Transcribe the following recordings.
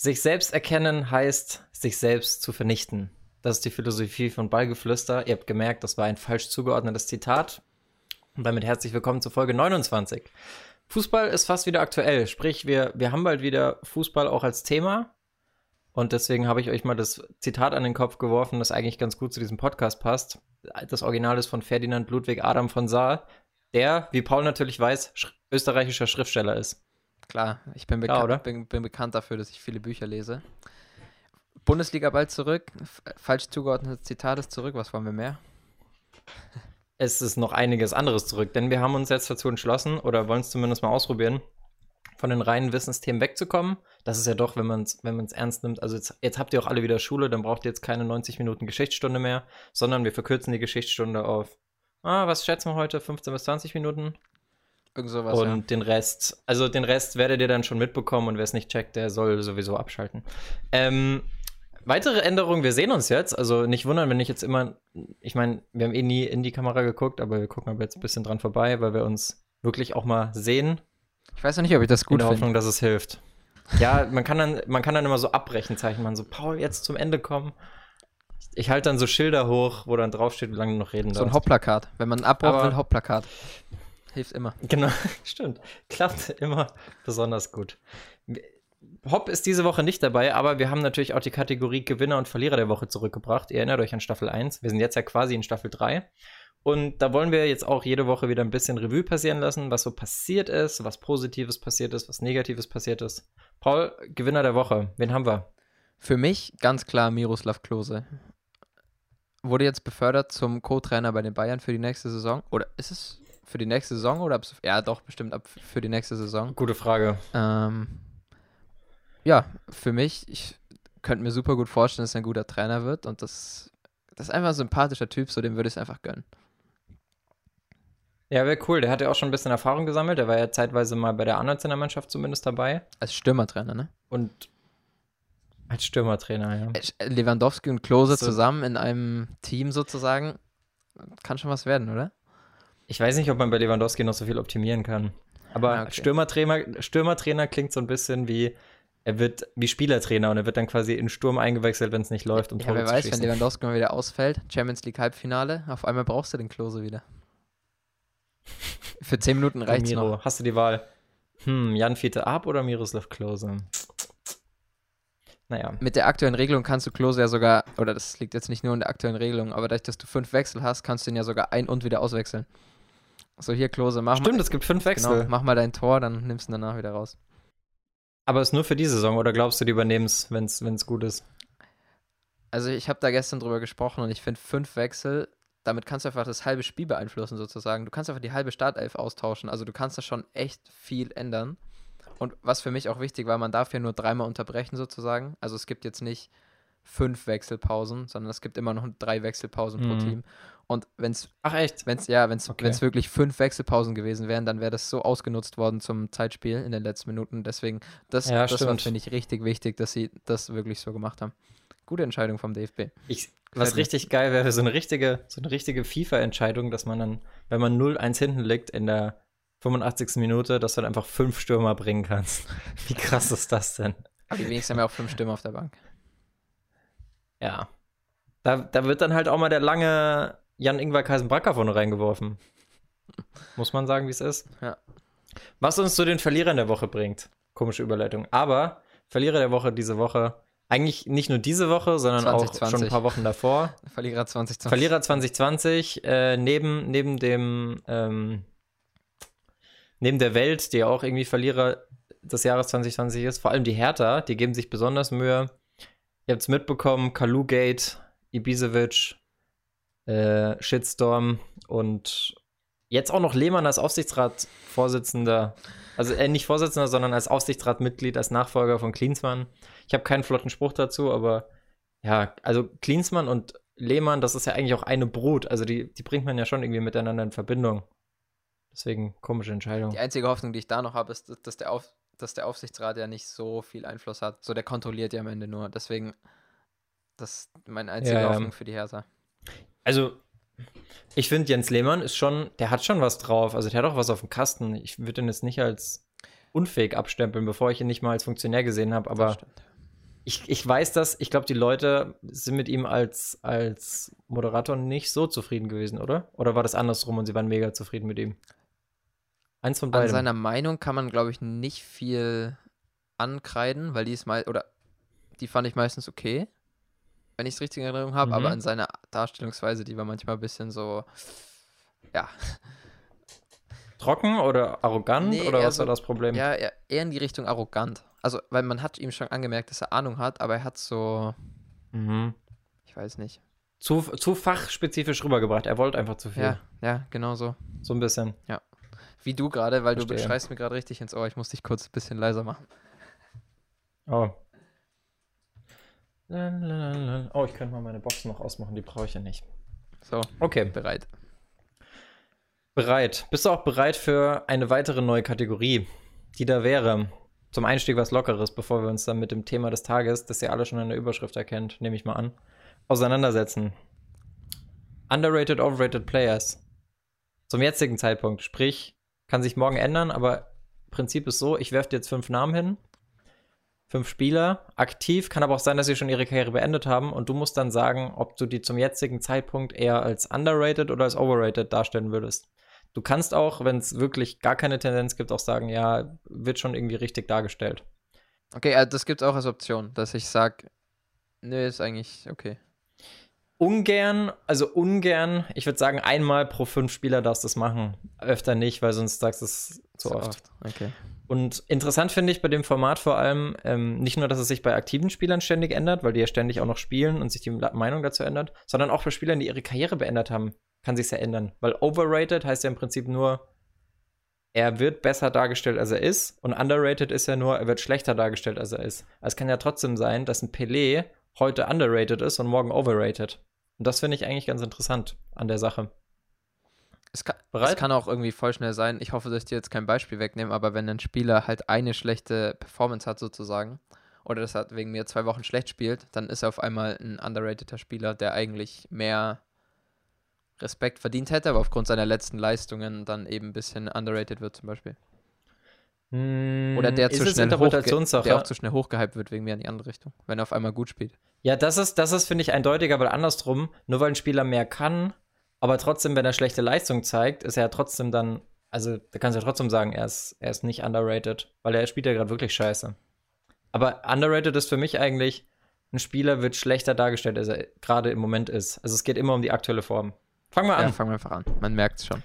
Sich selbst erkennen heißt, sich selbst zu vernichten. Das ist die Philosophie von Ballgeflüster. Ihr habt gemerkt, das war ein falsch zugeordnetes Zitat. Und damit herzlich willkommen zu Folge 29. Fußball ist fast wieder aktuell, sprich, wir, wir haben bald wieder Fußball auch als Thema. Und deswegen habe ich euch mal das Zitat an den Kopf geworfen, das eigentlich ganz gut zu diesem Podcast passt. Das Original ist von Ferdinand Ludwig Adam von Saar, der, wie Paul natürlich weiß, sch österreichischer Schriftsteller ist. Klar, ich bin, bekan Klar, bin, bin, bekannt dafür, dass ich viele Bücher lese. Bundesliga bald zurück. Falsch zugeordnetes Zitat ist zurück. Was wollen wir mehr? Es ist noch einiges anderes zurück, denn wir haben uns jetzt dazu entschlossen, oder wollen es zumindest mal ausprobieren, von den reinen Wissensthemen wegzukommen. Das ist ja doch, wenn man es wenn ernst nimmt, also jetzt, jetzt habt ihr auch alle wieder Schule, dann braucht ihr jetzt keine 90 Minuten Geschichtsstunde mehr, sondern wir verkürzen die Geschichtsstunde auf, ah, was schätzen wir heute, 15 bis 20 Minuten? Irgend sowas, und ja. den Rest, also den Rest werdet ihr dann schon mitbekommen und wer es nicht checkt, der soll sowieso abschalten. Ähm, weitere Änderungen, wir sehen uns jetzt. Also nicht wundern, wenn ich jetzt immer, ich meine, wir haben eh nie in die Kamera geguckt, aber wir gucken aber jetzt ein bisschen dran vorbei, weil wir uns wirklich auch mal sehen. Ich weiß noch nicht, ob ich das gut finde. In der Hoffnung, dass es hilft. Ja, man kann dann, man kann dann immer so Abbrechenzeichen machen, so Paul, jetzt zum Ende kommen. Ich halte dann so Schilder hoch, wo dann draufsteht, wie lange du noch reden darfst. So ein Hauptplakat. Wenn man abbraucht, ein Hauptplakat. Hilft immer. Genau, stimmt. Klappt immer besonders gut. Hopp ist diese Woche nicht dabei, aber wir haben natürlich auch die Kategorie Gewinner und Verlierer der Woche zurückgebracht. Ihr erinnert euch an Staffel 1. Wir sind jetzt ja quasi in Staffel 3. Und da wollen wir jetzt auch jede Woche wieder ein bisschen Revue passieren lassen, was so passiert ist, was Positives passiert ist, was Negatives passiert ist. Paul, Gewinner der Woche. Wen haben wir? Für mich ganz klar Miroslav Klose. Wurde jetzt befördert zum Co-Trainer bei den Bayern für die nächste Saison. Oder ist es für die nächste Saison oder ab, ja doch bestimmt ab für die nächste Saison. Gute Frage. Ähm, ja, für mich, ich könnte mir super gut vorstellen, dass er ein guter Trainer wird und das, das ist einfach ein sympathischer Typ, so dem würde ich es einfach gönnen. Ja, wäre cool. Der hat ja auch schon ein bisschen Erfahrung gesammelt. Der war ja zeitweise mal bei der A-19er-Mannschaft zumindest dabei. Als Stürmertrainer, ne? Und als Stürmertrainer, ja. Lewandowski und Klose so. zusammen in einem Team sozusagen. Kann schon was werden, oder? Ich weiß nicht, ob man bei Lewandowski noch so viel optimieren kann. Aber ah, okay. Stürmertrainer, Stürmertrainer klingt so ein bisschen wie, er wird wie Spielertrainer und er wird dann quasi in Sturm eingewechselt, wenn es nicht läuft. Um ja, wer weiß, wenn Lewandowski mal wieder ausfällt, Champions League Halbfinale, auf einmal brauchst du den Klose wieder. Für 10 Minuten reicht es noch. Hast du die Wahl? Hm, Jan Fiete ab oder Miroslav Klose? Naja. Mit der aktuellen Regelung kannst du Klose ja sogar, oder das liegt jetzt nicht nur in der aktuellen Regelung, aber dadurch, dass du fünf Wechsel hast, kannst du ihn ja sogar ein- und wieder auswechseln. So, hier, Klose, mach Stimmt, mal. es gibt fünf Wechsel. Genau, mach mal dein Tor, dann nimmst du ihn danach wieder raus. Aber ist nur für die Saison oder glaubst du, die übernehmen es, wenn es gut ist? Also, ich habe da gestern drüber gesprochen und ich finde fünf Wechsel, damit kannst du einfach das halbe Spiel beeinflussen, sozusagen. Du kannst einfach die halbe Startelf austauschen. Also, du kannst da schon echt viel ändern. Und was für mich auch wichtig war, man darf ja nur dreimal unterbrechen, sozusagen. Also, es gibt jetzt nicht fünf Wechselpausen, sondern es gibt immer noch drei Wechselpausen mhm. pro Team. Und wenn es. Ach echt? Wenn's, ja, wenn es okay. wirklich fünf Wechselpausen gewesen wären, dann wäre das so ausgenutzt worden zum Zeitspiel in den letzten Minuten. Deswegen, das, ja, das war, finde ich, richtig wichtig, dass sie das wirklich so gemacht haben. Gute Entscheidung vom DFB. Ich, was richtig geil wäre, so eine richtige, so eine richtige FIFA-Entscheidung, dass man dann, wenn man 0-1 hinten liegt in der 85. Minute, dass du dann einfach fünf Stürmer bringen kannst. Wie krass ist das denn? Aber die wenigsten haben ja auch fünf Stürmer auf der Bank. Ja. Da, da wird dann halt auch mal der lange Jan-Ingwer Kaisenbracker vorne reingeworfen. Muss man sagen, wie es ist. Ja. Was uns zu den Verlierern der Woche bringt. Komische Überleitung. Aber Verlierer der Woche diese Woche. Eigentlich nicht nur diese Woche, sondern 2020. auch schon ein paar Wochen davor. Verlierer 2020. Verlierer 2020. Äh, neben, neben dem ähm, neben der Welt, die ja auch irgendwie Verlierer des Jahres 2020 ist, vor allem die Hertha, die geben sich besonders Mühe. Ihr habt es mitbekommen, Kalugate, Ibisevic, äh, Shitstorm und jetzt auch noch Lehmann als Aufsichtsratsvorsitzender, also äh, nicht Vorsitzender, sondern als Aufsichtsratmitglied, als Nachfolger von Klinsmann. Ich habe keinen flotten Spruch dazu, aber ja, also Klinsmann und Lehmann, das ist ja eigentlich auch eine Brut. Also die, die bringt man ja schon irgendwie miteinander in Verbindung. Deswegen komische Entscheidung. Die einzige Hoffnung, die ich da noch habe, ist, dass der, Auf, dass der Aufsichtsrat ja nicht so viel Einfluss hat. So, der kontrolliert ja am Ende nur. Deswegen, das ist meine einzige ja, Hoffnung für die Hertha. Also, ich finde, Jens Lehmann ist schon, der hat schon was drauf. Also, der hat auch was auf dem Kasten. Ich würde ihn jetzt nicht als unfähig abstempeln, bevor ich ihn nicht mal als Funktionär gesehen habe, aber ich, ich weiß das, ich glaube, die Leute sind mit ihm als, als Moderator nicht so zufrieden gewesen, oder? Oder war das andersrum und sie waren mega zufrieden mit ihm? Eins von An beiden. seiner Meinung kann man, glaube ich, nicht viel ankreiden, weil die ist mal, oder die fand ich meistens okay, wenn ich es richtig in Erinnerung habe, aber Mhm. an seiner Darstellungsweise, die war manchmal ein bisschen so, ja, Trocken oder arrogant Nee, oder was war so- das Problem? ja, eher in die Richtung arrogant. Also, weil man hat ihm schon angemerkt, dass er Ahnung hat, aber er hat so, Mhm. ich weiß nicht. Zu, zu fachspezifisch rübergebracht. Er wollte einfach zu viel. Ja, ja, genau so. So ein bisschen. Wie du gerade, weil du Verstehe. schreist mir gerade richtig ins Ohr. Ich muss dich kurz ein bisschen leiser machen. Oh. Oh, ich könnte mal meine Box noch ausmachen, die brauche ich ja nicht. So, Okay, bereit. bereit. Bist du auch bereit für eine weitere neue Kategorie, die da wäre? Zum Einstieg was Lockeres, bevor wir uns dann mit dem Thema des Tages, das ihr alle schon in der Überschrift erkennt, nehme ich mal an, auseinandersetzen. Underrated, overrated Players. Zum jetzigen Zeitpunkt, sprich, kann sich morgen ändern, aber Prinzip ist so, ich werfe dir jetzt fünf Namen hin, fünf Spieler, aktiv, kann aber auch sein, dass sie schon ihre Karriere beendet haben und du musst dann sagen, ob du die zum jetzigen Zeitpunkt eher als underrated oder als overrated darstellen würdest. Du kannst auch, wenn es wirklich gar keine Tendenz gibt, auch sagen, ja, wird schon irgendwie richtig dargestellt. Okay, also das gibt es auch als Option, dass ich sage, nö, ist eigentlich okay. Ungern, also ungern, ich würde sagen, einmal pro fünf Spieler darfst du es machen. Öfter nicht, weil sonst sagst du es zu oft. Okay. Und interessant finde ich bei dem Format vor allem ähm, nicht nur, dass es sich bei aktiven Spielern ständig ändert, weil die ja ständig auch noch spielen und sich die Meinung dazu ändert, sondern auch bei Spielern, die ihre Karriere beendet haben, kann sich ja ändern. Weil overrated heißt ja im Prinzip nur, er wird besser dargestellt, als er ist. Und underrated ist ja nur, er wird schlechter dargestellt, als er ist. Es kann ja trotzdem sein, dass ein Pelé heute underrated ist und morgen overrated. Und das finde ich eigentlich ganz interessant an der Sache. Es kann, es kann auch irgendwie voll schnell sein. Ich hoffe, dass ich dir jetzt kein Beispiel wegnehme, aber wenn ein Spieler halt eine schlechte Performance hat, sozusagen, oder das hat wegen mir zwei Wochen schlecht spielt, dann ist er auf einmal ein underrateder Spieler, der eigentlich mehr Respekt verdient hätte, aber aufgrund seiner letzten Leistungen dann eben ein bisschen underrated wird, zum Beispiel. Oder der Hm, ist zu schnell hochge der auch zu schnell hochgehypt wird wegen mir in die andere Richtung, wenn er auf einmal gut spielt. Ja, das ist, das ist, finde ich, eindeutiger, weil andersrum, nur weil ein Spieler mehr kann, aber trotzdem, wenn er schlechte Leistung zeigt, ist er ja trotzdem dann, also da kannst du ja trotzdem sagen, er ist, er ist nicht underrated, weil er spielt ja gerade wirklich scheiße. Aber underrated ist für mich eigentlich, ein Spieler wird schlechter dargestellt, als er gerade im Moment ist. Also es geht immer um die aktuelle Form. Fangen wir Ja, an. fangen wir einfach an. Man merkt es schon.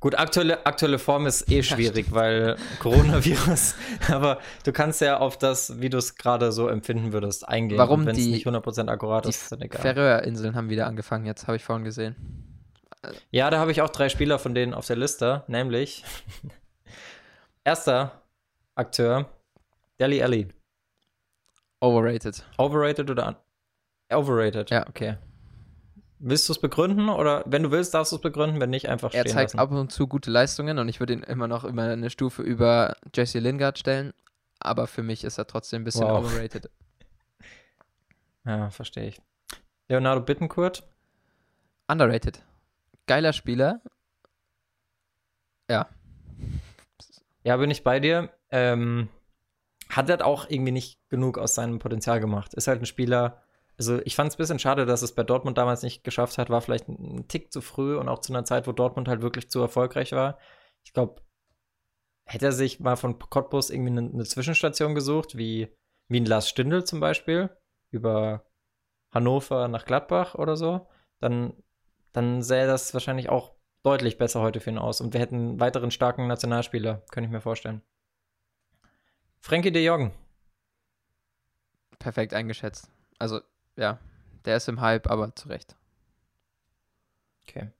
Gut, aktuelle, aktuelle Form ist eh schwierig, weil Coronavirus, aber du kannst ja auf das, wie du es gerade so empfinden würdest, eingehen. Warum Wenn es nicht 100% akkurat Die ist, ist dann egal. Färöerinseln haben wieder angefangen, jetzt habe ich vorhin gesehen. Ja, da habe ich auch drei Spieler von denen auf der Liste, nämlich erster Akteur, Deli Alli. Overrated. Overrated oder overrated? Ja. Okay. Willst du es begründen oder wenn du willst, darfst du es begründen, wenn nicht, einfach Er stehen zeigt lassen. ab und zu gute Leistungen und ich würde ihn immer noch immer eine Stufe über Jesse Lingard stellen, aber für mich ist er trotzdem ein bisschen Wow. overrated. Ja, verstehe ich. Leonardo Bittencourt, Underrated. Geiler Spieler. Ja. ja, bin ich bei dir. Ähm, hat halt auch irgendwie nicht genug aus seinem Potenzial gemacht. Ist halt ein Spieler, also ich fand es ein bisschen schade, dass es bei Dortmund damals nicht geschafft hat, war vielleicht ein Tick zu früh und auch zu einer Zeit, wo Dortmund halt wirklich zu erfolgreich war. Ich glaube, hätte er sich mal von Cottbus irgendwie eine, eine Zwischenstation gesucht, wie, wie ein Lars Stindl zum Beispiel, über Hannover nach Gladbach oder so, dann, dann sähe das wahrscheinlich auch deutlich besser heute für ihn aus. Und wir hätten einen weiteren starken Nationalspieler, könnte ich mir vorstellen. Frankie de Jong. Perfekt eingeschätzt. Also, ja. Der ist im Hype, aber zu Recht. Okay.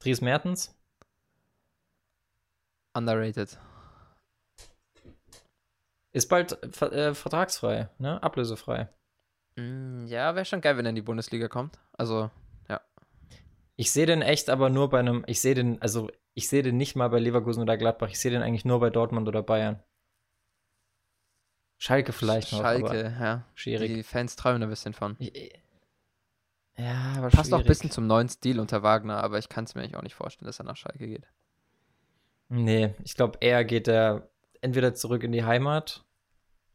Dries Mertens. Underrated. Ist bald ver äh, vertragsfrei, ne? Ablösefrei. Mm, ja, wäre schon geil, wenn er in die Bundesliga kommt. Also, Ich sehe den echt aber nur bei einem, ich sehe den, also ich sehe den nicht mal bei Leverkusen oder Gladbach, ich sehe den eigentlich nur bei Dortmund oder Bayern. Schalke vielleicht noch. aber Schalke, ja. schwierig. Die Fans träumen ein bisschen von. Ja, aber Passt auch ein schwierig. bisschen zum neuen Stil unter Wagner, aber ich kann es mir eigentlich auch nicht vorstellen, dass er nach Schalke geht. Nee, ich glaube, eher geht er entweder zurück in die Heimat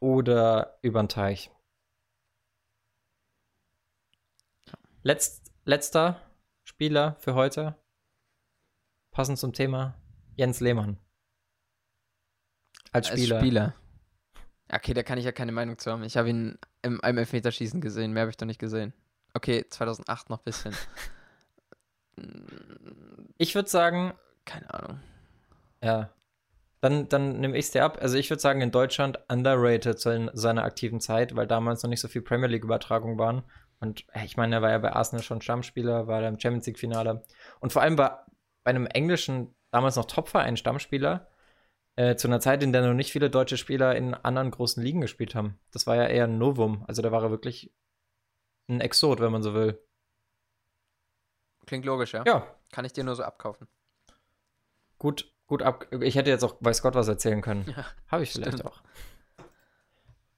oder über den Teich. letzt, letzter Spieler für heute. Passend zum Thema. Jens Lehmann. Als Spieler. Als Spieler. Okay, da kann ich ja keine Meinung zu haben. Ich habe ihn im, im Elfmeterschießen gesehen. Mehr habe ich doch nicht gesehen. Okay, 2008 noch ein bisschen. ich würde sagen. Keine Ahnung. Ja. Dann, dann nehme ich es dir ab. Also ich würde sagen, in Deutschland underrated zu seiner aktiven Zeit, weil damals noch nicht so viel Premier League-Übertragungen waren. Und ich meine, er war ja bei Arsenal schon Stammspieler, war da im Champions League-Finale. Und vor allem war bei einem englischen, damals noch Topverein Stammspieler, äh, zu einer Zeit, in der noch nicht viele deutsche Spieler in anderen großen Ligen gespielt haben. Das war ja eher ein Novum. Also da war er wirklich ein Exot, wenn man so will. Klingt logisch, ja? Ja. Kann ich dir nur so abkaufen. Gut, gut ab. Ich hätte jetzt auch weiß Gott was erzählen können. Ja, Habe ich vielleicht stimmt. auch.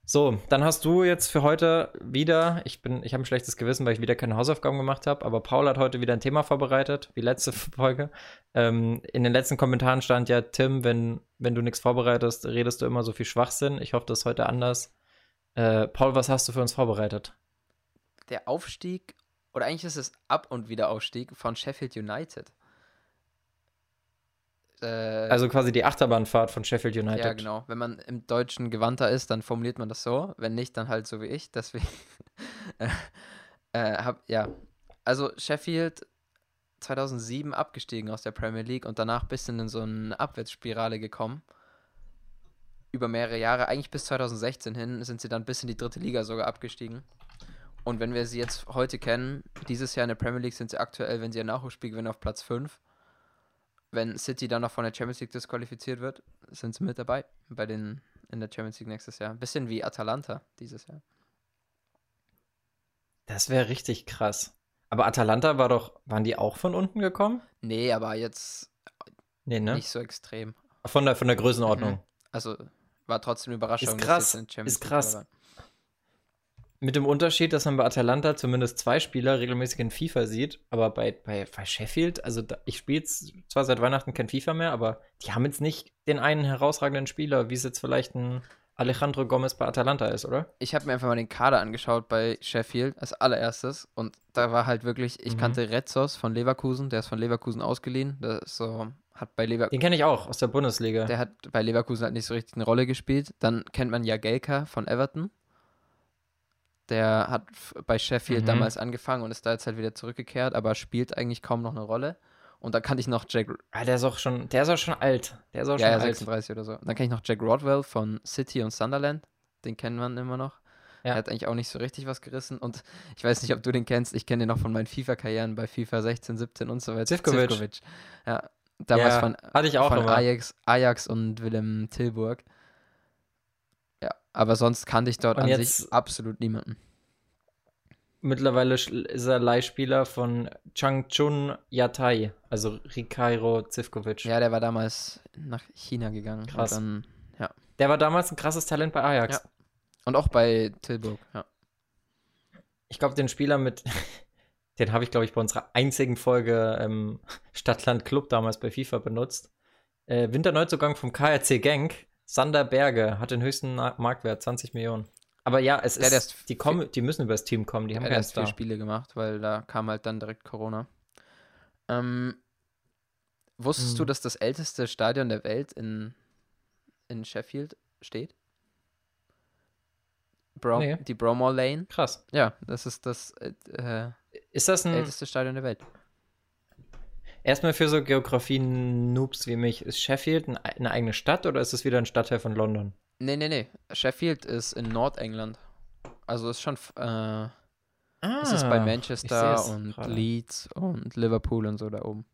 So, dann hast du jetzt für heute wieder, ich bin, ich habe ein schlechtes Gewissen, weil ich wieder keine Hausaufgaben gemacht habe, aber Paul hat heute wieder ein Thema vorbereitet, wie letzte Folge. Ähm, in den letzten Kommentaren stand ja, Tim, wenn, wenn du nichts vorbereitest, redest du immer so viel Schwachsinn. Ich hoffe, das ist heute anders. Äh, Paul, was hast du für uns vorbereitet? Der Aufstieg, oder eigentlich ist es Ab- und Wiederaufstieg von Sheffield United. Äh, also quasi die Achterbahnfahrt von Sheffield United. Ja, genau. Wenn man im Deutschen gewandter ist, dann formuliert man das so. Wenn nicht, dann halt so wie ich. Deswegen äh, äh, hab, ja. Also Sheffield 2007 abgestiegen aus der Premier League und danach ein bisschen in so eine Abwärtsspirale gekommen. Über mehrere Jahre, eigentlich bis 2016 hin, sind sie dann bis in die dritte Liga sogar abgestiegen. Und wenn wir sie jetzt heute kennen, dieses Jahr in der Premier League sind sie aktuell, wenn sie ein Nachholspiel gewinnen, auf Platz 5 wenn City dann noch von der Champions League disqualifiziert wird, sind sie mit dabei bei den in der Champions League nächstes Jahr. Ein bisschen wie Atalanta dieses Jahr. Das wäre richtig krass. Aber Atalanta war doch, waren die auch von unten gekommen? Nee, aber jetzt nee, ne? nicht so extrem. Von der, von der Größenordnung. Mhm. Also war trotzdem eine Überraschung. Ist krass. ist krass. Mit dem Unterschied, dass man bei Atalanta zumindest zwei Spieler regelmäßig in FIFA sieht, aber bei, bei, bei Sheffield, also da, ich spiele zwar seit Weihnachten kein FIFA mehr, aber die haben jetzt nicht den einen herausragenden Spieler, wie es jetzt vielleicht ein Alejandro Gomez bei Atalanta ist, oder? Ich habe mir einfach mal den Kader angeschaut bei Sheffield als allererstes und da war halt wirklich, ich mhm. kannte Retzos von Leverkusen, der ist von Leverkusen ausgeliehen, der ist so, hat bei Leverkusen. Den kenne ich auch aus der Bundesliga. Der hat bei Leverkusen halt nicht so richtig eine Rolle gespielt. Dann kennt man Jagelka von Everton. Der hat bei Sheffield mhm. damals angefangen und ist da jetzt halt wieder zurückgekehrt, aber spielt eigentlich kaum noch eine Rolle. Und dann kannte ich noch Jack. Ah, der ist auch schon, der ist auch schon alt. Der ist auch ja, schon ja, 36 alt. oder so. Dann kenne ich noch Jack Rodwell von City und Sunderland. Den kennt man immer noch. Ja. Er hat eigentlich auch nicht so richtig was gerissen. Und ich weiß nicht, ob du den kennst. Ich kenne den noch von meinen FIFA-Karrieren bei FIFA 16, 17 und so weiter. Zivkovic. Zivkovic. Ja, damals ja, von, hatte ich auch von Ajax, Ajax und Willem Tilburg. Aber sonst kannte ich dort und an sich absolut niemanden. Mittlerweile ist er Leihspieler von Changchun Yatai, also Rikairo Zivkovic. Ja, der war damals nach China gegangen. Krass. Dann, ja. Der war damals ein krasses Talent bei Ajax. Ja. Und auch bei Tilburg, ja. Ich glaube, den Spieler mit, den habe ich, glaube ich, bei unserer einzigen Folge ähm, Stadtland Club damals bei FIFA benutzt. Äh, Winterneuzugang vom KRC Genk, Sander Berge, hat den höchsten Marktwert, 20 Millionen. Aber ja, es der, ist, die, kommen, die müssen über das Team kommen, die haben erst vier Spiele gemacht, weil da kam halt dann direkt Corona. Ähm, wusstest hm. du, dass das älteste Stadion der Welt in, in Sheffield steht? Bro nee. Die Bromall Lane. Krass. Ja, das ist das äh, ist das ein älteste Stadion der Welt. Erstmal für so Geografie-Noobs wie mich, ist Sheffield eine eigene Stadt oder ist es wieder ein Stadtteil von London? Nee, nee, nee. Sheffield ist in Nordengland. Also ist schon. Äh, ah, ist es bei Manchester und grade. Leeds und Liverpool und so da oben.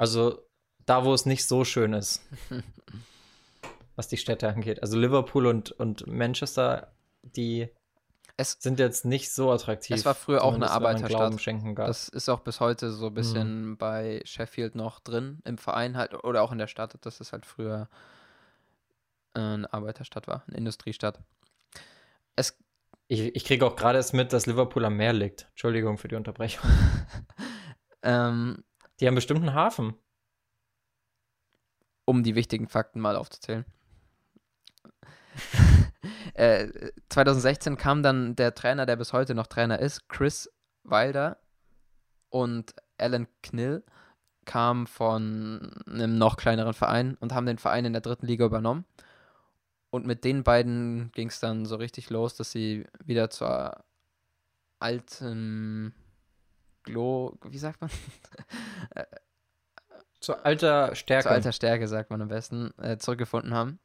Also da, wo es nicht so schön ist. was die Städte angeht. Also Liverpool und, und Manchester, die es, sind jetzt nicht so attraktiv. Es war früher auch eine Arbeiterstadt. Das ist auch bis heute so ein bisschen mhm. bei Sheffield noch drin, im Verein halt, oder auch in der Stadt. Das ist halt früher eine Arbeiterstadt war, eine Industriestadt. Es ich, ich kriege auch gerade erst mit, dass Liverpool am Meer liegt. Entschuldigung für die Unterbrechung. ähm, die haben bestimmt einen Hafen. Um die wichtigen Fakten mal aufzuzählen. Äh, 2016 kam dann der Trainer, der bis heute noch Trainer ist, Chris Wilder und Alan Knill kamen von einem noch kleineren Verein und haben den Verein in der dritten Liga übernommen. Und mit den beiden ging es dann so richtig los, dass sie wieder zur alten Glo, wie sagt man? Zur alter Stärke. Zur alter Stärke, sagt man am besten, äh, zurückgefunden haben.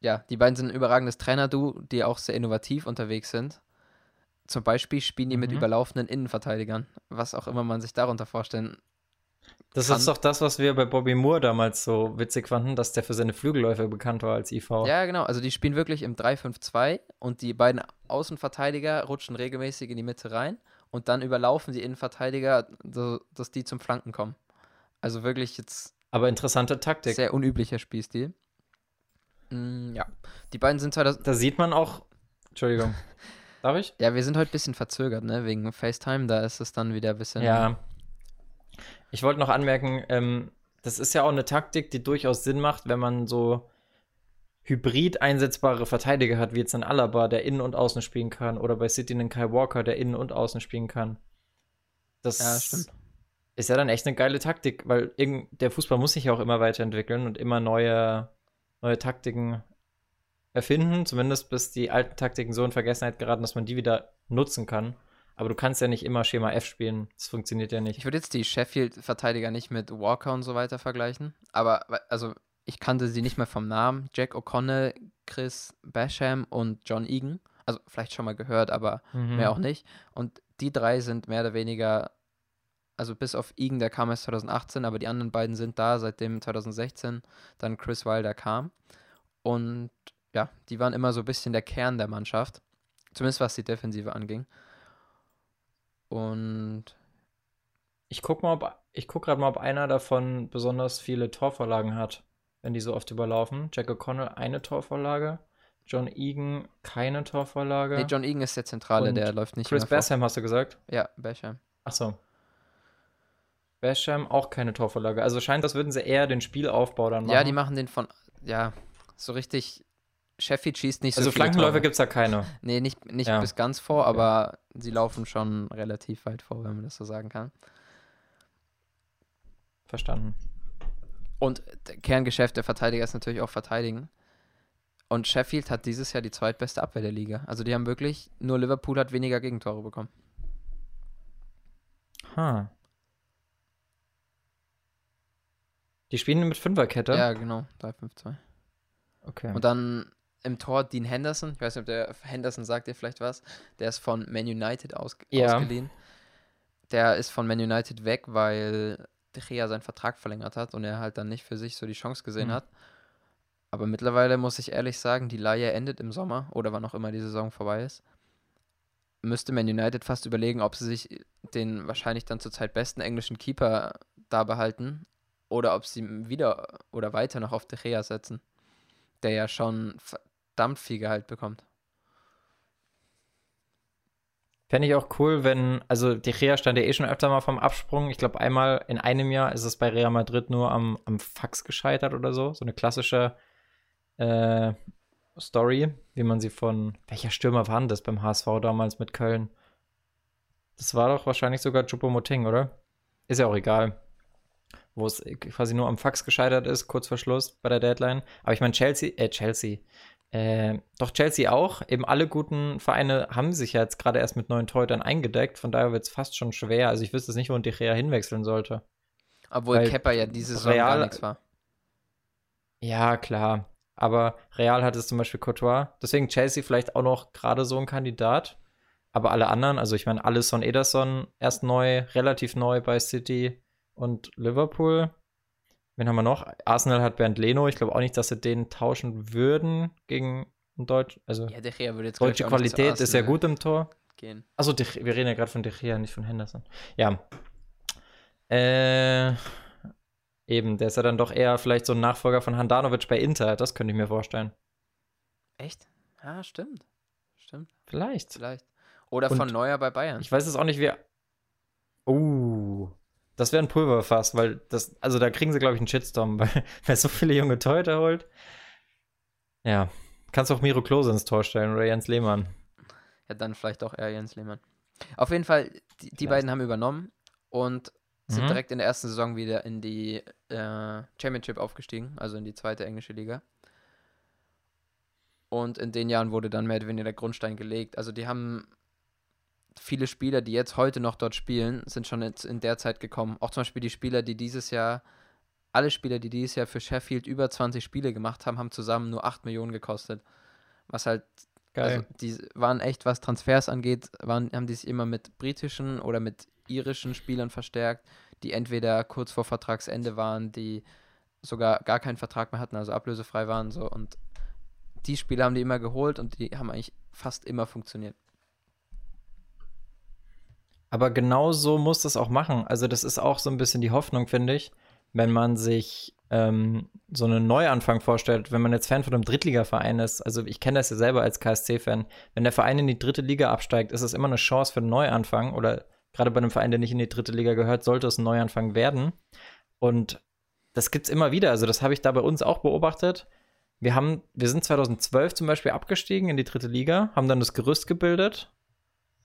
Ja, die beiden sind ein überragendes Trainer-Du, die auch sehr innovativ unterwegs sind. Zum Beispiel spielen die mit Mhm. überlaufenden Innenverteidigern, was auch immer man sich darunter vorstellen. Das kann- ist doch das, was wir bei Bobby Moore damals so witzig fanden, dass der für seine Flügelläufe bekannt war als IV. Ja, genau. Also die spielen wirklich im 3-5-2 und die beiden Außenverteidiger rutschen regelmäßig in die Mitte rein und dann überlaufen die Innenverteidiger, so, dass die zum Flanken kommen. Also wirklich jetzt Aber interessante Taktik. sehr unüblicher Spielstil. Mm, ja, die beiden sind 2000. Da sieht man auch. Entschuldigung. Darf ich? Ja, wir sind heute ein bisschen verzögert, ne? Wegen FaceTime, da ist es dann wieder ein bisschen. Ja. Ich wollte noch anmerken, ähm, das ist ja auch eine Taktik, die durchaus Sinn macht, wenn man so hybrid einsetzbare Verteidiger hat, wie jetzt ein Alaba, der innen und außen spielen kann, oder bei City einen Kai Walker, der innen und außen spielen kann. Das Ja, ist ja dann echt eine geile Taktik, weil der Fußball muss sich ja auch immer weiterentwickeln und immer neue, neue Taktiken erfinden, zumindest bis die alten Taktiken so in Vergessenheit geraten, dass man die wieder nutzen kann. Aber du kannst ja nicht immer Schema F spielen. Das funktioniert ja nicht. Ich würde jetzt die Sheffield-Verteidiger nicht mit Walker und so weiter vergleichen, aber also ich kannte sie nicht mehr vom Namen. Jack O'Connell, Chris Basham und John Egan. Also vielleicht schon mal gehört, aber Mhm. mehr auch nicht. Und die drei sind mehr oder weniger, also bis auf Egan, der kam erst 2018, aber die anderen beiden sind da, seitdem 2016 dann Chris Wilder kam. Und ja, die waren immer so ein bisschen der Kern der Mannschaft. Zumindest was die Defensive anging. Und Ich guck mal, ob ich guck gerade mal, ob einer davon besonders viele Torvorlagen hat, wenn die so oft überlaufen. Jack O'Connell eine Torvorlage, John Egan keine Torvorlage. nee, John Egan ist der Zentrale, Und der läuft nicht Chris mehr vor. Bassam hast du gesagt? Ja, Basham. Achso. Basham auch keine Torvorlage. Also scheint, das würden sie eher den Spielaufbau dann machen. Ja, die machen den von, ja, so richtig. Sheffield schießt nicht so Also Flankenläufe gibt es da keine. Nee, nicht, nicht Ja. bis ganz vor, aber sie laufen schon relativ weit vor, wenn man das so sagen kann. Verstanden. Und der Kerngeschäft der Verteidiger ist natürlich auch verteidigen. Und Sheffield hat dieses Jahr die zweitbeste Abwehr der Liga. Also die haben wirklich, nur Liverpool hat weniger Gegentore bekommen. Ha. Die spielen mit Fünferkette? Ja, genau, 3-5-2. Okay. Und dann im Tor Dean Henderson. Ich weiß nicht, ob der Henderson sagt dir vielleicht was. Der ist von Man United aus, Ja. ausgeliehen. Der ist von Man United weg, weil Gea seinen Vertrag verlängert hat und er halt dann nicht für sich so die Chance gesehen Hm. hat. Aber mittlerweile muss ich ehrlich sagen, die Leihe endet im Sommer oder wann auch immer die Saison vorbei ist. Müsste Man United fast überlegen, ob sie sich den wahrscheinlich dann zurzeit besten englischen Keeper da behalten oder ob sie wieder oder weiter noch auf De Gea setzen, der ja schon verdammt viel Gehalt bekommt. Fände ich auch cool, wenn, also De Gea stand ja eh schon öfter mal vom Absprung. Ich glaube, einmal in einem Jahr ist es bei Real Madrid nur am, am Fax gescheitert oder so. So eine klassische äh, Story, wie man sie von, welcher Stürmer war denn das beim HSV damals mit Köln? Das war doch wahrscheinlich sogar Choupo-Moting, oder? Ist ja auch egal. Wo es quasi nur am Fax gescheitert ist, kurz vor Schluss bei der Deadline. Aber ich meine, Chelsea, äh, Chelsea, äh, doch Chelsea auch. Eben alle guten Vereine haben sich ja jetzt gerade erst mit neuen Torhütern eingedeckt. Von daher wird es fast schon schwer. Also ich wüsste es nicht, wo ein De Gea hinwechseln sollte. Obwohl Weil Kepper ja diese Saison Real- gar nichts war. Ja, klar. Aber Real hat es zum Beispiel Courtois. Deswegen Chelsea vielleicht auch noch gerade so ein Kandidat. Aber alle anderen, also ich meine, Alisson Ederson erst neu, relativ neu bei City und Liverpool. Wen haben wir noch? Arsenal hat Bernd Leno. Ich glaube auch nicht, dass sie den tauschen würden gegen ein Deutsch. Also Ja, De Gea würde jetzt deutsche Qualität ist ja gut im Tor. Gehen. Achso, De- wir reden ja gerade von De Gea, nicht von Henderson. Ja. Äh, eben, der ist ja dann doch eher vielleicht so ein Nachfolger von Handanovic bei Inter. Das könnte ich mir vorstellen. Echt? Ja, stimmt. Stimmt, Vielleicht. vielleicht. Oder Und von Neuer bei Bayern. Ich weiß es auch nicht, wie. Uh, das wäre ein Pulverfass, weil das, also da kriegen sie, glaube ich, einen Shitstorm, weil wer so viele junge Torhüter holt. Ja. Kannst auch Miro Klose ins Tor stellen oder Jens Lehmann. Ja, dann vielleicht auch eher Jens Lehmann. Auf jeden Fall, die, die beiden haben übernommen und sind Mhm. direkt in der ersten Saison wieder in die äh, Championship aufgestiegen, also in die zweite englische Liga. Und in den Jahren wurde dann mehr oder weniger der Grundstein gelegt. Also die haben viele Spieler, die jetzt heute noch dort spielen, sind schon in der Zeit gekommen. Auch zum Beispiel die Spieler, die dieses Jahr, alle Spieler, die dieses Jahr für Sheffield über 20 Spiele gemacht haben, haben zusammen nur 8 Millionen gekostet. Was halt Geil. also die waren echt, was Transfers angeht, waren, haben die sich immer mit britischen oder mit irischen Spielern verstärkt, die entweder kurz vor Vertragsende waren, die sogar gar keinen Vertrag mehr hatten, also ablösefrei waren so und die Spieler haben die immer geholt und die haben eigentlich fast immer funktioniert. Aber genau so muss das auch machen. Also, das ist auch so ein bisschen die Hoffnung, finde ich, wenn man sich ähm, so einen Neuanfang vorstellt, wenn man jetzt Fan von einem Drittligaverein ist. Also, ich kenne das ja selber als KSC-Fan. Wenn der Verein in die dritte Liga absteigt, ist es immer eine Chance für einen Neuanfang. Oder gerade bei einem Verein, der nicht in die dritte Liga gehört, sollte es ein Neuanfang werden. Und das gibt es immer wieder. Also, das habe ich da bei uns auch beobachtet. Wir, haben, wir sind 2012 zum Beispiel abgestiegen in die dritte Liga, haben dann das Gerüst gebildet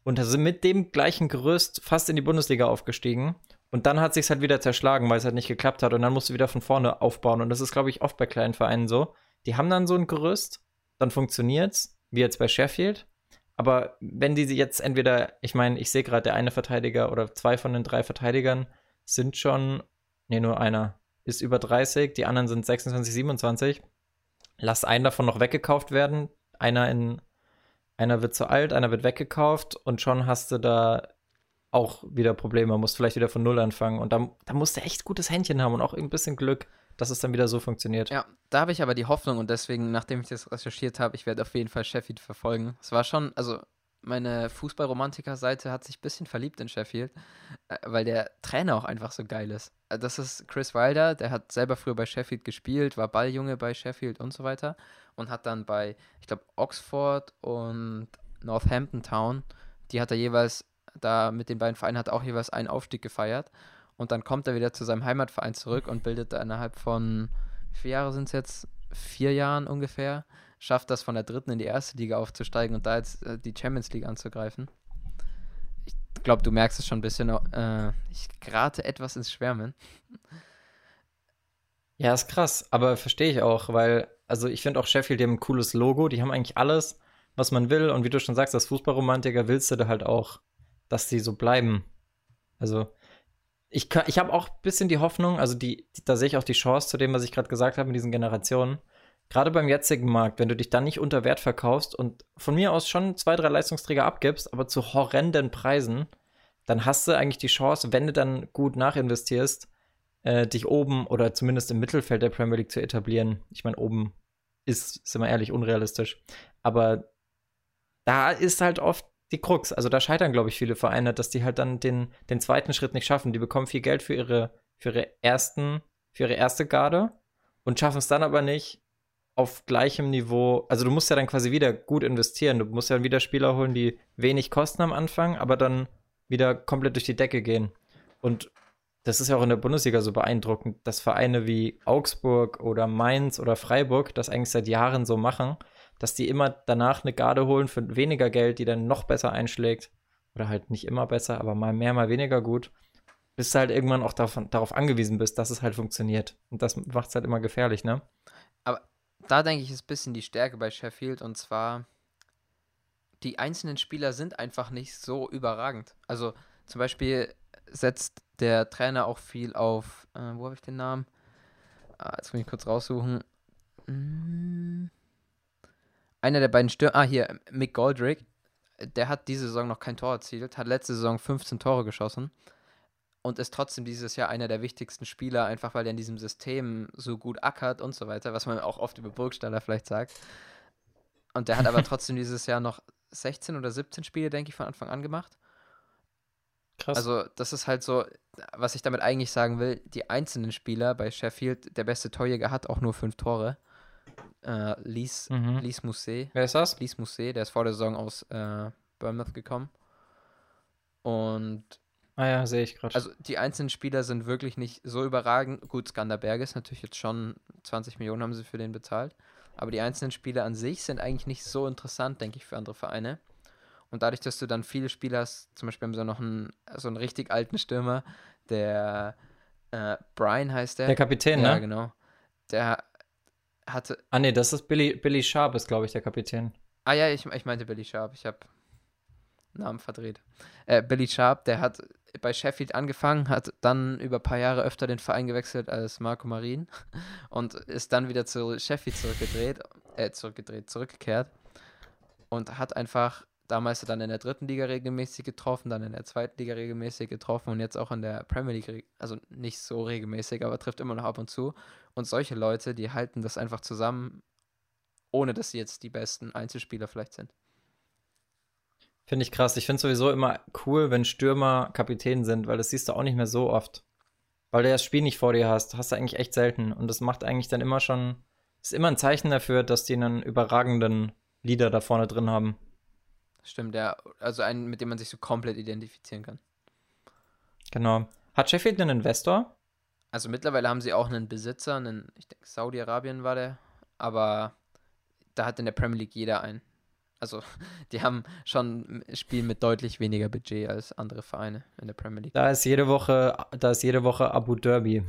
und sind mit dem gleichen Gerüst fast in die Bundesliga aufgestiegen. Und dann hat sich halt wieder zerschlagen, weil es halt nicht geklappt hat. Und dann musst du wieder von vorne aufbauen. Und das ist, glaube ich, oft bei kleinen Vereinen so. Die haben dann so ein Gerüst, dann funktioniert's, wie jetzt bei Sheffield. Aber wenn die jetzt entweder, ich meine, ich sehe gerade, der eine Verteidiger oder zwei von den drei Verteidigern sind schon, nee, nur einer ist über 30, die anderen sind 26, 27. Lass einen davon noch weggekauft werden. Einer in einer wird zu alt, einer wird weggekauft und schon hast du da auch wieder Probleme, musst vielleicht wieder von Null anfangen. Und da, da musst du echt gutes Händchen haben und auch ein bisschen Glück, dass es dann wieder so funktioniert. Ja, da habe ich aber die Hoffnung und deswegen, nachdem ich das recherchiert habe, ich werde auf jeden Fall Sheffield verfolgen. Es war schon, also meine Fußballromantiker-Seite hat sich ein bisschen verliebt in Sheffield, äh, weil der Trainer auch einfach so geil ist. Äh, Das ist Chris Wilder, der hat selber früher bei Sheffield gespielt, war Balljunge bei Sheffield und so weiter und hat dann bei, ich glaube, Oxford und Northampton Town, die hat er jeweils, da mit den beiden Vereinen hat er auch jeweils einen Aufstieg gefeiert. Und dann kommt er wieder zu seinem Heimatverein zurück und bildet da innerhalb von, wie viele Jahre sind es jetzt? Vier Jahren ungefähr. Schafft das von der dritten in die erste Liga aufzusteigen und da jetzt äh, die Champions League anzugreifen. Ich glaube, du merkst es schon ein bisschen. Äh, ich gerate etwas ins Schwärmen. Ja, ist krass, aber verstehe ich auch, weil, also ich finde auch Sheffield, die haben ein cooles Logo, die haben eigentlich alles, was man will. Und wie du schon sagst, als Fußballromantiker willst du da halt auch, dass die so bleiben. Also, ich, ich habe auch ein bisschen die Hoffnung, also die, da sehe ich auch die Chance zu dem, was ich gerade gesagt habe mit diesen Generationen. Gerade beim jetzigen Markt, wenn du dich dann nicht unter Wert verkaufst und von mir aus schon zwei, drei Leistungsträger abgibst, aber zu horrenden Preisen, dann hast du eigentlich die Chance, wenn du dann gut nachinvestierst, äh, dich oben oder zumindest im Mittelfeld der Premier League zu etablieren. Ich meine, oben ist, sind wir ehrlich, unrealistisch. Aber da ist halt oft die Krux. Also da scheitern, glaube ich, viele Vereine, dass die halt dann den, den zweiten Schritt nicht schaffen. Die bekommen viel Geld für ihre, für ihre ersten, für ihre erste Garde und schaffen es dann aber nicht auf gleichem Niveau. Also du musst ja dann quasi wieder gut investieren. Du musst ja wieder Spieler holen, die wenig kosten am Anfang, aber dann wieder komplett durch die Decke gehen. Und das ist ja auch in der Bundesliga so beeindruckend, dass Vereine wie Augsburg oder Mainz oder Freiburg das eigentlich seit Jahren so machen, dass die immer danach eine Garde holen für weniger Geld, die dann noch besser einschlägt. Oder halt nicht immer besser, aber mal mehr, mal weniger gut. Bis du halt irgendwann auch davon, darauf angewiesen bist, dass es halt funktioniert. Und das macht es halt immer gefährlich, ne? Da denke ich, ist ein bisschen die Stärke bei Sheffield und zwar, die einzelnen Spieler sind einfach nicht so überragend. Also zum Beispiel setzt der Trainer auch viel auf, äh, wo habe ich den Namen? Ah, jetzt muss ich kurz raussuchen. Mm. Einer der beiden Stürmer, ah hier, Mick Goldrick, der hat diese Saison noch kein Tor erzielt, hat letzte Saison 15 Tore geschossen und ist trotzdem dieses Jahr einer der wichtigsten Spieler, einfach weil er in diesem System so gut ackert und so weiter, was man auch oft über Burgstaller vielleicht sagt. Und der hat aber trotzdem dieses Jahr noch 16 oder 17 Spiele, denke ich, von Anfang an gemacht. Krass. Also, das ist halt so, was ich damit eigentlich sagen will, die einzelnen Spieler bei Sheffield, der beste Torjäger hat auch nur fünf Tore. Äh, Lies, Mhm. Lies Mousset. Wer ist das? Lies Mousset, der ist vor der Saison aus äh, Bournemouth gekommen. Und Ah ja, sehe ich gerade. also die einzelnen Spieler sind wirklich nicht so überragend. Gut, Skanderberg ist natürlich jetzt schon 20 Millionen haben sie für den bezahlt. Aber die einzelnen Spieler an sich sind eigentlich nicht so interessant, denke ich, für andere Vereine. Und dadurch, dass du dann viele Spieler hast, zum Beispiel haben sie noch einen, so einen richtig alten Stürmer, der äh, Brian heißt der. Der Kapitän, ja, ne? genau. Der hatte. Ah, nee, das ist Billy, Billy Sharp, ist, glaube ich, der Kapitän. Ah ja, ich, ich meinte Billy Sharp. Ich habe Namen verdreht. Äh, Billy Sharp, der hat bei Sheffield angefangen, hat dann über ein paar Jahre öfter den Verein gewechselt als Marco Marin und ist dann wieder zu Sheffield zurückgedreht, äh, zurückgedreht, zurückgekehrt und hat einfach damals dann in der dritten Liga regelmäßig getroffen, dann in der zweiten Liga regelmäßig getroffen und jetzt auch in der Premier League, also nicht so regelmäßig, aber trifft immer noch ab und zu. Und solche Leute, die halten das einfach zusammen, ohne dass sie jetzt die besten Einzelspieler vielleicht sind. Finde ich krass. Ich finde sowieso immer cool, wenn Stürmer Kapitän sind, weil das siehst du auch nicht mehr so oft. Weil du das Spiel nicht vor dir hast. Hast du eigentlich echt selten. Und das macht eigentlich dann immer schon, ist immer ein Zeichen dafür, dass die einen überragenden Leader da vorne drin haben. Stimmt, ja. Also einen, mit dem man sich so komplett identifizieren kann. Genau. Hat Sheffield einen Investor? Also mittlerweile haben sie auch einen Besitzer, einen, ich denke, Saudi-Arabien war der, aber da hat in der Premier League jeder einen. Also, die haben schon Spiel mit deutlich weniger Budget als andere Vereine in der Premier League. Da ist jede Woche, da ist jede Woche Abu Dhabi.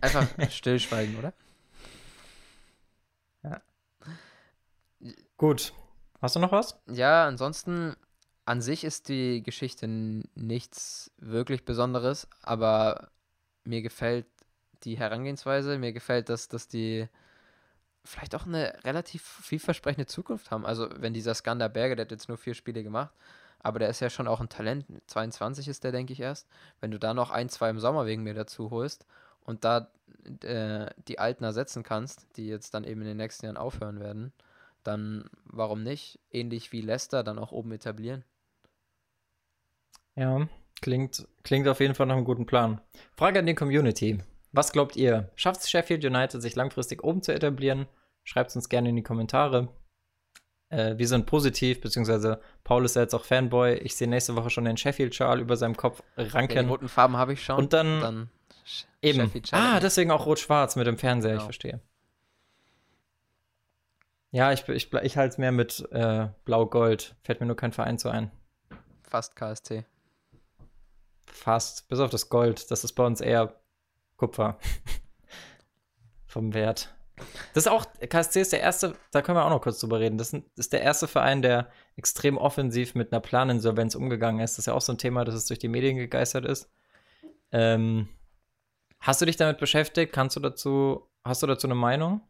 Einfach stillschweigen, oder? Gut. Hast du noch was? Ja, ansonsten an sich ist die Geschichte nichts wirklich Besonderes, aber mir gefällt die Herangehensweise, mir gefällt, dass, dass die vielleicht auch eine relativ vielversprechende Zukunft haben. Also, wenn dieser Skander Berger, der hat jetzt nur vier Spiele gemacht, aber der ist ja schon auch ein Talent. 22 ist der, denke ich, erst. Wenn du da noch ein, zwei im Sommer wegen mir dazu holst und da äh, die Alten ersetzen kannst, die jetzt dann eben in den nächsten Jahren aufhören werden, dann warum nicht? Ähnlich wie Leicester dann auch oben etablieren. Ja, klingt, klingt auf jeden Fall nach einem guten Plan. Frage an die Community. Was glaubt ihr? Schafft es Sheffield United, sich langfristig oben zu etablieren? Schreibt es uns gerne in die Kommentare. Äh, wir sind positiv, beziehungsweise Paul ist ja jetzt auch Fanboy. Ich sehe nächste Woche schon den Sheffield-Schal über seinem Kopf ranken. Ja, die roten Farben habe ich schon. Und dann, dann eben. Ah, deswegen auch rot-schwarz mit dem Fernseher, genau. ich verstehe. Ja, ich, ich, ich halte es mehr mit äh, Blau-Gold. Fällt mir nur kein Verein zu ein. Fast KST. Fast, bis auf das Gold. Das ist bei uns eher Kupfer. Vom Wert. Das ist auch, KSC ist der erste, da können wir auch noch kurz drüber reden. Das ist der erste Verein, der extrem offensiv mit einer Planinsolvenz umgegangen ist. Das ist ja auch so ein Thema, das durch die Medien gegeistert ist. Ähm, hast du dich damit beschäftigt? Kannst du dazu, hast du dazu eine Meinung?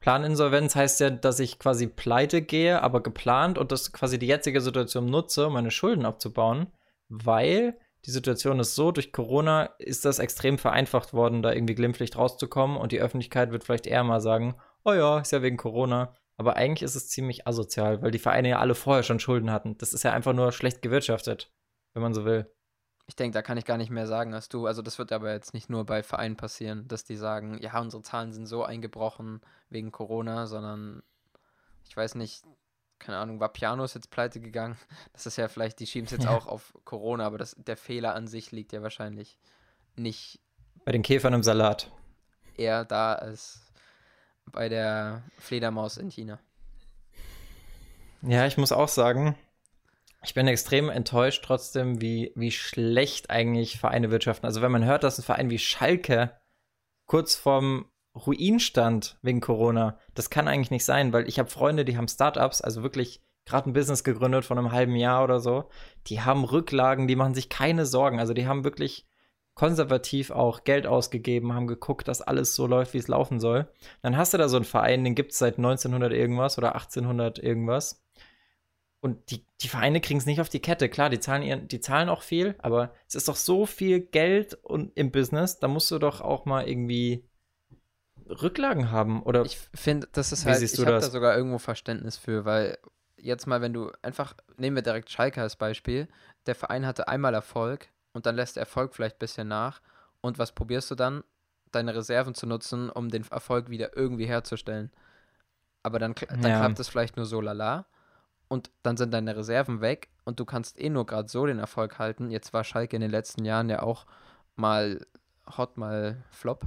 Planinsolvenz heißt ja, dass ich quasi pleite gehe, aber geplant und das quasi die jetzige Situation nutze, um meine Schulden abzubauen, weil die Situation ist so, durch Corona ist das extrem vereinfacht worden, da irgendwie glimpflich rauszukommen und die Öffentlichkeit wird vielleicht eher mal sagen, oh ja, ist ja wegen Corona. Aber eigentlich ist es ziemlich asozial, weil die Vereine ja alle vorher schon Schulden hatten. Das ist ja einfach nur schlecht gewirtschaftet, wenn man so will. Ich denke, da kann ich gar nicht mehr sagen als du. Also das wird aber jetzt nicht nur bei Vereinen passieren, dass die sagen, ja, unsere Zahlen sind so eingebrochen wegen Corona, sondern ich weiß nicht, keine Ahnung, war Pianos jetzt pleite gegangen. Das ist ja vielleicht, die schieben es jetzt ja. auch auf Corona, aber das, der Fehler an sich liegt ja wahrscheinlich nicht. Bei den Käfern im Salat. Eher da als bei der Fledermaus in China. Ja, ich muss auch sagen, ich bin extrem enttäuscht trotzdem, wie, wie schlecht eigentlich Vereine wirtschaften. Also wenn man hört, dass ein Verein wie Schalke kurz vorm Ruinstand wegen Corona. Das kann eigentlich nicht sein, weil ich habe Freunde, die haben Startups, also wirklich gerade ein Business gegründet von einem halben Jahr oder so. Die haben Rücklagen, die machen sich keine Sorgen. Also die haben wirklich konservativ auch Geld ausgegeben, haben geguckt, dass alles so läuft, wie es laufen soll. Dann hast du da so einen Verein, den gibt es seit 1900 irgendwas oder 1800 irgendwas. Und die, die Vereine kriegen es nicht auf die Kette. Klar, die zahlen, ihren, die zahlen auch viel, aber es ist doch so viel Geld und, im Business, da musst du doch auch mal irgendwie Rücklagen haben. Oder ich finde, das ist halt, ich habe da sogar irgendwo Verständnis für, weil jetzt mal, wenn du einfach, nehmen wir direkt Schalke als Beispiel, der Verein hatte einmal Erfolg und dann lässt der Erfolg vielleicht ein bisschen nach und was probierst du dann? Deine Reserven zu nutzen, um den Erfolg wieder irgendwie herzustellen. Aber dann, dann ja. klappt es vielleicht nur so lala und dann sind deine Reserven weg und du kannst eh nur gerade so den Erfolg halten. Jetzt war Schalke in den letzten Jahren ja auch mal hot, mal flop.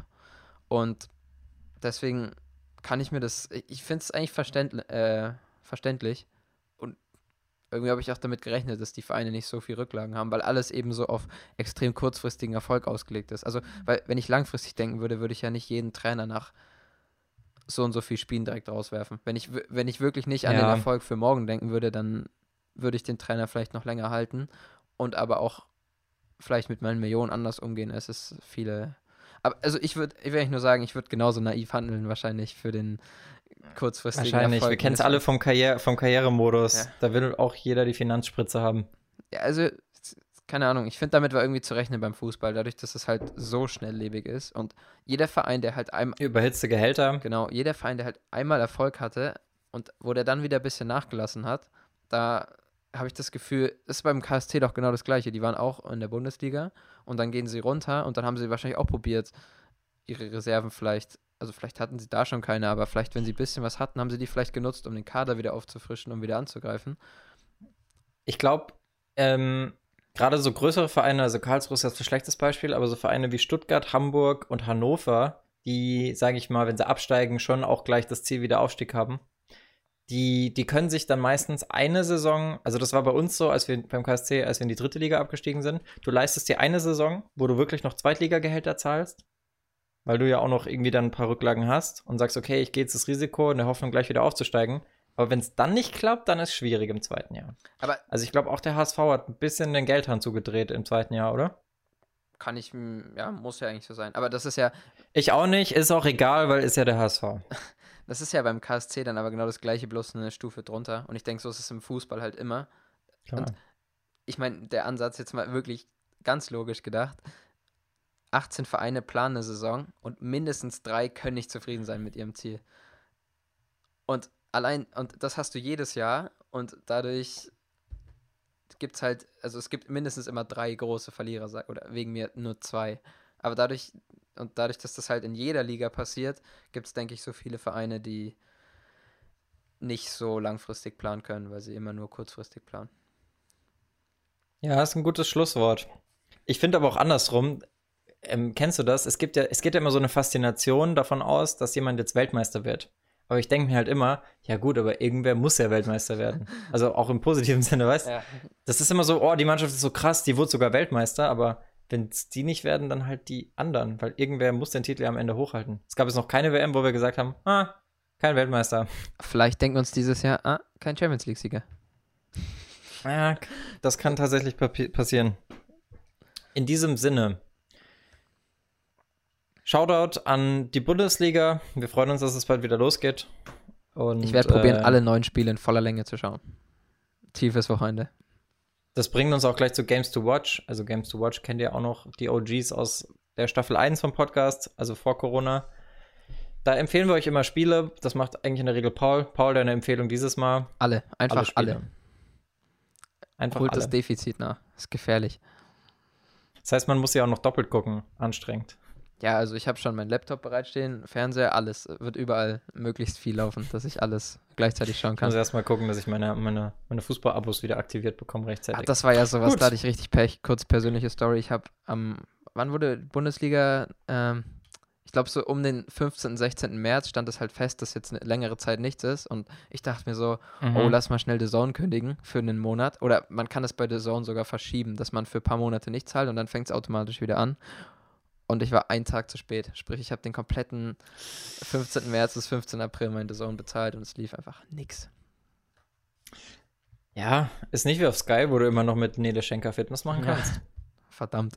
Und deswegen kann ich mir das, ich finde es eigentlich verständl äh, verständlich. Und irgendwie habe ich auch damit gerechnet, dass die Vereine nicht so viel Rücklagen haben, weil alles eben so auf extrem kurzfristigen Erfolg ausgelegt ist. Also, weil, wenn ich langfristig denken würde, würde ich ja nicht jeden Trainer nach so und so viel Spielen direkt rauswerfen. Wenn ich, wenn ich wirklich nicht an Ja. den Erfolg für morgen denken würde, dann würde ich den Trainer vielleicht noch länger halten und aber auch vielleicht mit meinen Millionen anders umgehen. Es ist viele. Aber also ich würde, ich will nur sagen, ich würde genauso naiv handeln, wahrscheinlich für den kurzfristigen Wahrscheinlich. Erfolg. Wir kennen es alle vom, Karriere, vom Karrieremodus. Ja. Da will auch jeder die Finanzspritze haben. Ja, also, keine Ahnung, ich finde, damit war irgendwie zu rechnen beim Fußball, dadurch, dass es halt so schnelllebig ist und jeder Verein, der halt einmal, Überhitzte Gehälter. genau, jeder Verein, der halt einmal Erfolg hatte und wo der dann wieder ein bisschen nachgelassen hat, da habe ich das Gefühl, ist beim KST doch genau das Gleiche. Die waren auch in der Bundesliga und dann gehen sie runter und dann haben sie wahrscheinlich auch probiert, ihre Reserven vielleicht, also vielleicht hatten sie da schon keine, aber vielleicht, wenn sie ein bisschen was hatten, haben sie die vielleicht genutzt, um den Kader wieder aufzufrischen, um wieder anzugreifen. Ich glaube, ähm, gerade so größere Vereine, also Karlsruhe ist jetzt ein schlechtes Beispiel, aber so Vereine wie Stuttgart, Hamburg und Hannover, die, sage ich mal, wenn sie absteigen, schon auch gleich das Ziel wieder Aufstieg haben. Die, die können sich dann meistens eine Saison, also das war bei uns so, als wir beim KSC, als wir in die dritte Liga abgestiegen sind, du leistest dir eine Saison, wo du wirklich noch Zweitligagehälter zahlst, weil du ja auch noch irgendwie dann ein paar Rücklagen hast und sagst, okay, ich gehe jetzt das Risiko in der Hoffnung, gleich wieder aufzusteigen. Aber wenn es dann nicht klappt, dann ist es schwierig im zweiten Jahr. Aber Also ich glaube, auch der HSV hat ein bisschen den Geldhahn zugedreht im zweiten Jahr, oder? kann ich, ja, muss ja eigentlich so sein. Aber das ist ja, Ich auch nicht, ist auch egal, weil ist ja der HSV. das ist ja beim KSC dann aber genau das gleiche, bloß eine Stufe drunter. Und ich denke, so ist es im Fußball halt immer. Klar. Und- Ich meine, der Ansatz jetzt mal wirklich ganz logisch gedacht. 18 Vereine planen eine Saison und mindestens drei können nicht zufrieden sein mit ihrem Ziel. Und allein, und das hast du jedes Jahr und dadurch gibt es halt, also es gibt mindestens immer drei große Verlierer, oder wegen mir nur zwei. Aber dadurch, und dadurch, dass das halt in jeder Liga passiert, gibt es, denke ich, so viele Vereine, die nicht so langfristig planen können, weil sie immer nur kurzfristig planen. Ja, ist ein gutes Schlusswort. Ich finde aber auch andersrum, ähm, kennst du das? Es gibt ja, es geht ja immer so eine Faszination davon aus, dass jemand jetzt Weltmeister wird. Aber ich denke mir halt immer, ja gut, aber irgendwer muss ja Weltmeister werden. Also auch im positiven Sinne, weißt du? Ja. Das ist immer so, oh, die Mannschaft ist so krass, die wurde sogar Weltmeister, aber wenn es die nicht werden, dann halt die anderen, weil irgendwer muss den Titel ja am Ende hochhalten. Es gab jetzt noch keine WM, wo wir gesagt haben, ah, kein Weltmeister. Vielleicht denken wir uns dieses Jahr, ah, kein Champions League-Sieger. Ja, das kann tatsächlich passieren. In diesem Sinne, Shoutout an die Bundesliga. Wir freuen uns, dass es bald wieder losgeht. Und, Ich werde probieren, äh, alle neun Spiele in voller Länge zu schauen. Tiefes Wochenende. Das bringt uns auch gleich zu Games to Watch. Also Games to Watch kennt ihr auch noch die OGs aus der Staffel 1 vom Podcast, also vor Corona. Da empfehlen wir euch immer Spiele. Das macht eigentlich in der Regel Paul. Paul, deine Empfehlung dieses Mal. Alle, einfach Spiele. alle. Einfach Holt alle. das Defizit nach. Ist gefährlich. Das heißt, man muss ja auch noch doppelt gucken. Anstrengend. Ja, also ich habe schon meinen Laptop bereitstehen, Fernseher, alles. Wird überall möglichst viel laufen, dass ich alles gleichzeitig schauen Ich muss kann. erstmal gucken, dass ich meine, meine, meine Fußball-Abos wieder aktiviert bekomme rechtzeitig. Ach, das war ja sowas, Gut. da hatte ich richtig Pech. Kurz persönliche Story. Ich habe am, wann wurde Bundesliga, ähm, ich glaube so um den 15., 16. März stand es halt fest, dass jetzt eine längere Zeit nichts ist. Und ich dachte mir so, Mhm. oh, lass mal schnell The Zone kündigen für einen Monat. Oder man kann es bei The Zone sogar verschieben, dass man für ein paar Monate nicht zahlt und dann fängt es automatisch wieder an. Und ich war einen Tag zu spät. Sprich, ich habe den kompletten 15. März bis 15. April mein The Zone bezahlt und es lief einfach nix. Ja, ist nicht wie auf Sky, wo du immer noch mit Nele Schenker Fitness machen Ja. kannst. Verdammt.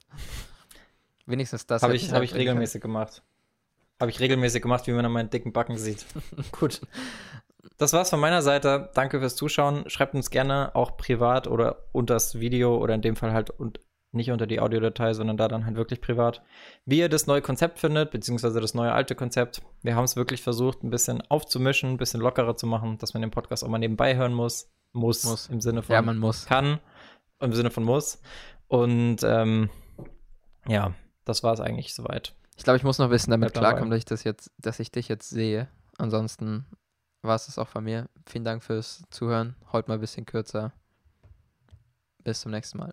Wenigstens das. Habe ich, hab ich bringen können. regelmäßig gemacht. Habe ich regelmäßig gemacht, wie man an meinen dicken Backen sieht. Gut. Das war's von meiner Seite. Danke fürs Zuschauen. Schreibt uns gerne auch privat oder unter das Video oder in dem Fall halt und nicht unter die Audiodatei, sondern da dann halt wirklich privat, wie ihr das neue Konzept findet, beziehungsweise das neue alte Konzept. Wir haben es wirklich versucht, ein bisschen aufzumischen, ein bisschen lockerer zu machen, dass man den Podcast auch mal nebenbei hören muss. Muss, Muss. im Sinne von Ja, man muss. kann, im Sinne von muss. Und ähm, ja, das war es eigentlich soweit. Ich glaube, ich muss noch ein bisschen damit Bleib dabei. klarkommen, dass ich das jetzt, dass ich dich jetzt sehe. Ansonsten war es das auch von mir. Vielen Dank fürs Zuhören. Heute mal ein bisschen kürzer. Bis zum nächsten Mal.